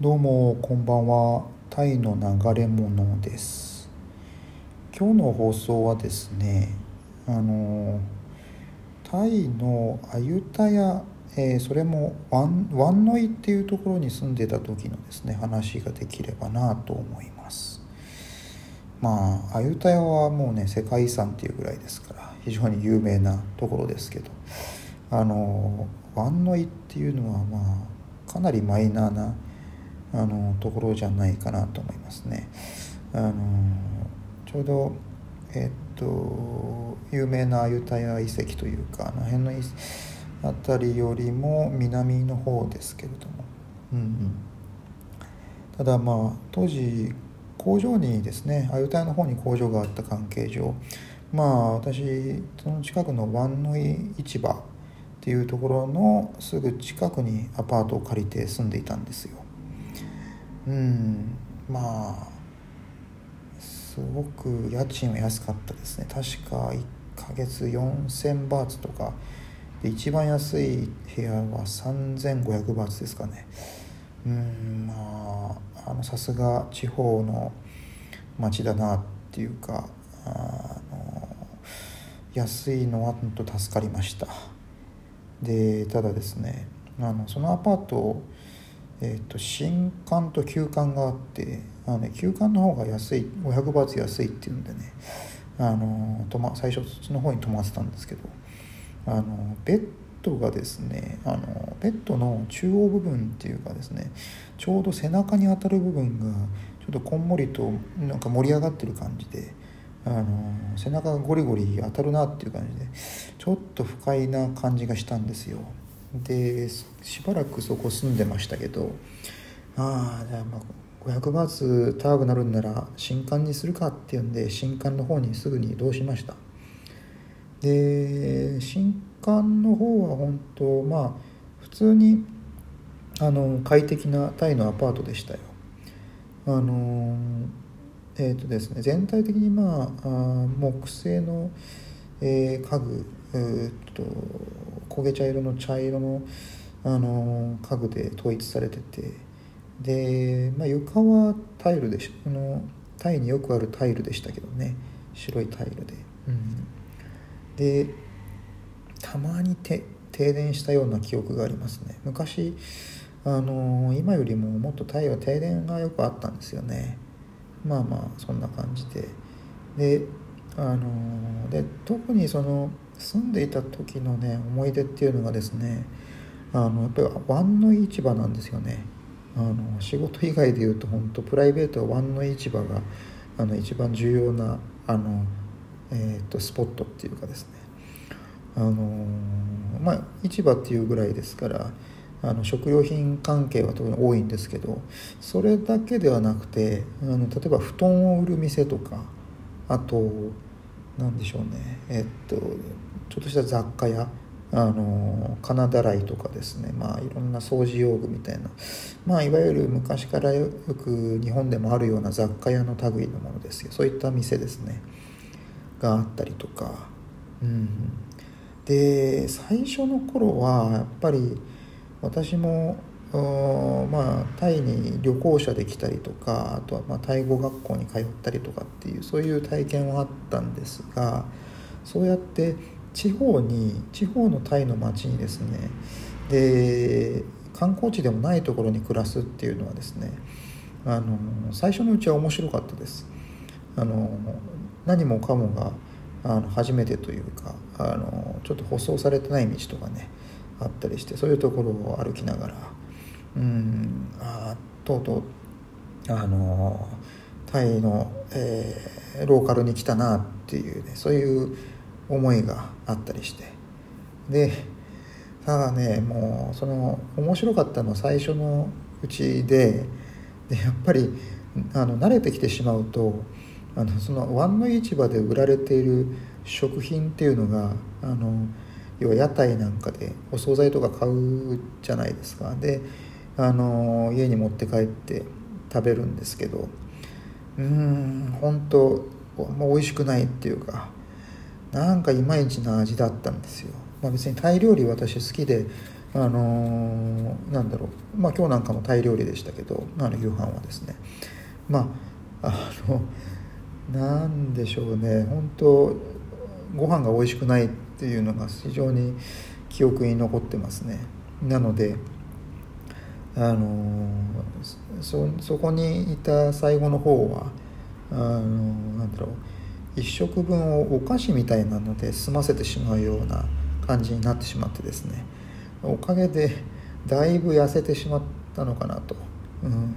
どうもこんばんは。タイの流れ物です。今日の放送はですねあのタイのアユタヤ、えー、それもワンワンノイっていうところに住んでた時のですね話ができればなと思います。まあアユタヤはもうね世界遺産っていうぐらいですから非常に有名なところですけど。あのワンノイっていうのはまあかなりマイナーなあのところじゃないかなと思いますね。あのちょうどえっと有名なアユタヤ遺跡というかあの辺の辺りよりも南の方ですけれども、うんうん、ただまあ当時工場にですねアユタヤの方に工場があった関係上まあ私その近くのワンノイ市場っていうところのすぐ近くにアパートを借りて住んでいたんですよ。うん。まあすごく家賃は安かったですね。確か1ヶ月4000バーツとか。で一番安い部屋は3500バーツですかね。うんまああのさすが地方の町だなっていうかあの安いのは本当助かりました。でただですねあのそのアパートえーと、新館と旧館があってあの、ね、旧館の方が安い500バーツ安いっていうんでねあのと、ま、最初そっちの方に泊まってたんですけどあのベッドがですねあのベッドの中央部分っていうかですねちょうど背中に当たる部分がちょっとこんもりとなんか盛り上がってる感じであの背中がゴリゴリ当たるなっていう感じでちょっと不快な感じがしたんですよ。でしばらくそこ住んでましたけどああじゃあまあ500バーツ高くなるんなら新館にするかっていうんで新館の方にすぐに移動しました。で新館の方は本当まあ普通にあの快適なタイのアパートでしたよ。あのえっ、ー、とですね全体的にまあ木製の、えー、家具えっと焦げ茶色の茶色のあの家具で統一されててで、まあ、床はタイルでしあのタイによくあるタイルでしたけどね白いタイルで、うん、でたまにて停電したような記憶がありますね。昔あの今よりももっとタイは停電がよくあったんですよね。まあまあそんな感じで。であので特にその住んでいた時のね思い出っていうのがですねあのやっぱり湾の市場なんですよね。あの仕事以外でいうと本当プライベートは湾の市場があの一番重要なあの、えーと、スポットっていうかですね。あのまあ市場っていうぐらいですからあの食料品関係は特に多いんですけどそれだけではなくてあの例えば布団を売る店とかあと何でしょうね。えっとちょっとした雑貨やあの金だらいとかですね。まあいろんな掃除用具みたいな。まあいわゆる昔からよく日本でもあるような雑貨屋の類のものですよ。そういった店ですね。があったりとか。うん。で最初の頃はやっぱり私もまあタイに旅行者で来たりとかあとはまタイ語学校に通ったりとかっていうそういう体験はあったんですがそうやって地方に地方のタイの町にですねで観光地でもないところに暮らすっていうのはですねあの最初のうちは面白かったです。あの何もかもがあの初めてというかあのちょっと舗装されてない道とかねあったりしてそういうところを歩きながらうん。あとうとうあのタイの、えー、ローカルに来たなっていうねそういう思いがあったりして。でただねもうその面白かったのは最初のうちででやっぱりあの慣れてきてしまうとあのその湾の市場で売られている食品っていうのがあの要は屋台なんかでお惣菜とか買うじゃないですか。であの家に持って帰って食べるんですけどうん本当もう美味しくないっていうかなんかいまいちな味だったんですよ、まあ、別にタイ料理私好きであのー、なんだろうまあ今日なんかもタイ料理でしたけどあの夕飯はですね。まああのなんでしょうね。本当ご飯が美味しくないっていうのが非常に記憶に残ってますね。なのであのそそこにいた最後の方はあのなんだろう1食分をお菓子みたいなので済ませてしまうような感じになってしまってですね。おかげでだいぶ痩せてしまったのかなと、うん、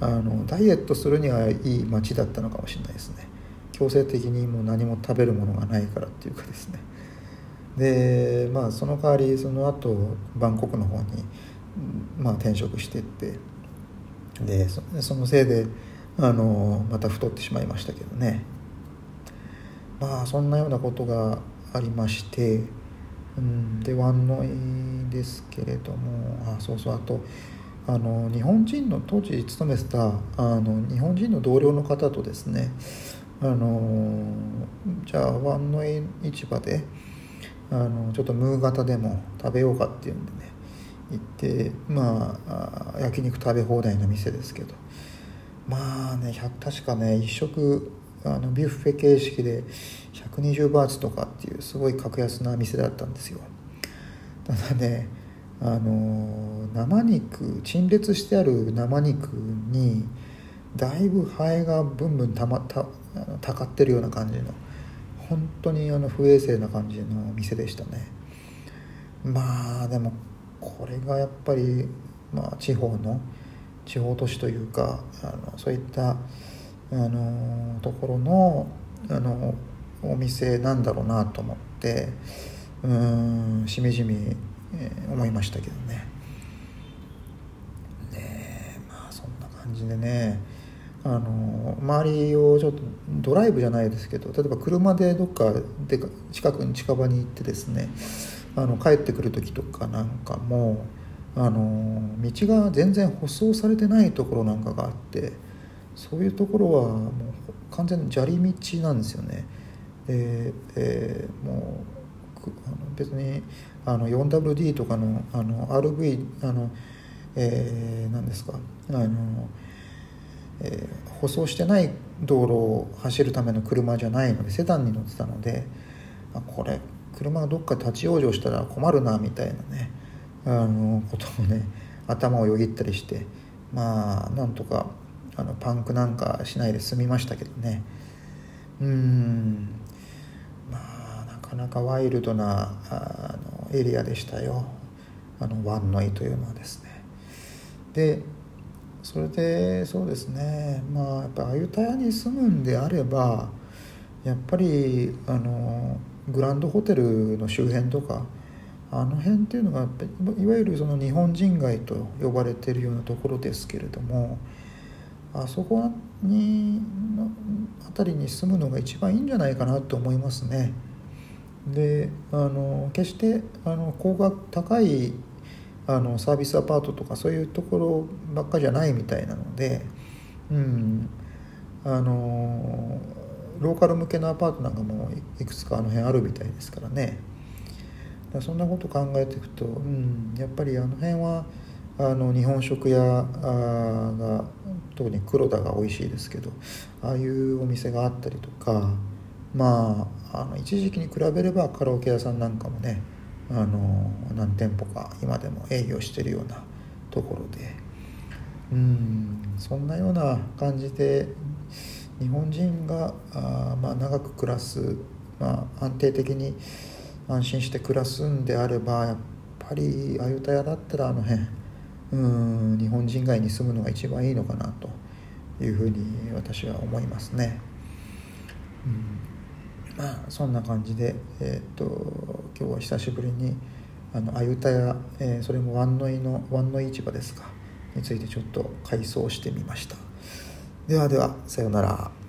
あのダイエットするにはいい街だったのかもしれないですね。強制的にもう何も食べるものがないからっていうかですね。でまあその代わりその後バンコクの方に、まあ、転職してって。でそのせいであのまた太ってしまいましたけどね。まあそんなようなことがありましてうん、でワンノイですけれどもあそうそうあとあの日本人の当時勤めてたあの日本人の同僚の方とですねあのじゃあワンノイ市場であのちょっとムー型でも食べようかっていうんでね行ってまあ焼肉食べ放題の店ですけど。まあね確かね一食あのビュッフェ形式で120バーツとかっていうすごい格安な店だったんですよ。ただねあの生肉陳列してある生肉にだいぶハエがブンブンたまたたかってるような感じの本当にあの不衛生な感じの店でしたね。まあでもこれがやっぱり、まあ、地方の地方都市というかあのそういったあのところのあのお店なんだろうなと思ってうんしみじみ、えー、思いましたけどね。ねまあそんな感じでねあの周りをちょっとドライブじゃないですけど例えば車でどっかで近くに近場に行ってですねあの帰ってくる時とかなんかもあの道が全然舗装されてないところなんかがあってそういうところはもう完全に砂利道なんですよね。で、えー、もうあの別にあの 4WD とかのあの RV あの、えー、何ですかあの、えー、舗装してない道路を走るための車じゃないのでセダンに乗ってたのであこれ車がどっか立ち往生したら困るなみたいなねあのことをね頭をよぎったりしてまあなんとかあのパンクなんかしないで済みましたけどね。うん。まあなかなかワイルドなあのエリアでしたよ。あのワンノイというのはですね。でそれでそうですね。まあやっぱアユタヤに住むんであればやっぱりあのグランドホテルの周辺とかあの辺っていうのがいわゆるその日本人街と呼ばれてるようなところですけれどもあそこに辺りに住むのが一番いいんじゃないかなと思いますね。であの決してあの高額高いあのサービスアパートとかそういうところばっかじゃないみたいなので、うん、あのローカル向けのアパートなんかもいくつかあの辺あるみたいですからね。そんなこと考えていくと、うん、やっぱりあの辺はあの日本食屋が特に黒田が美味しいですけどああいうお店があったりとかまああの一時期に比べればカラオケ屋さんなんかもねあの何店舗か今でも営業してるようなところでうんそんなような感じで日本人があ、まあ、長く暮らす、まあ、安定的に安心して暮らすんであればやっぱりあゆた屋だったらあの辺うん日本人街に住むのが一番いいのかなというふうに私は思いますね。うんまあそんな感じで、えー、っと今日は久しぶりにあのあゆたや、えー、それもワンノイのワンノイ市場ですかについてちょっと回想してみました。ではではさようなら。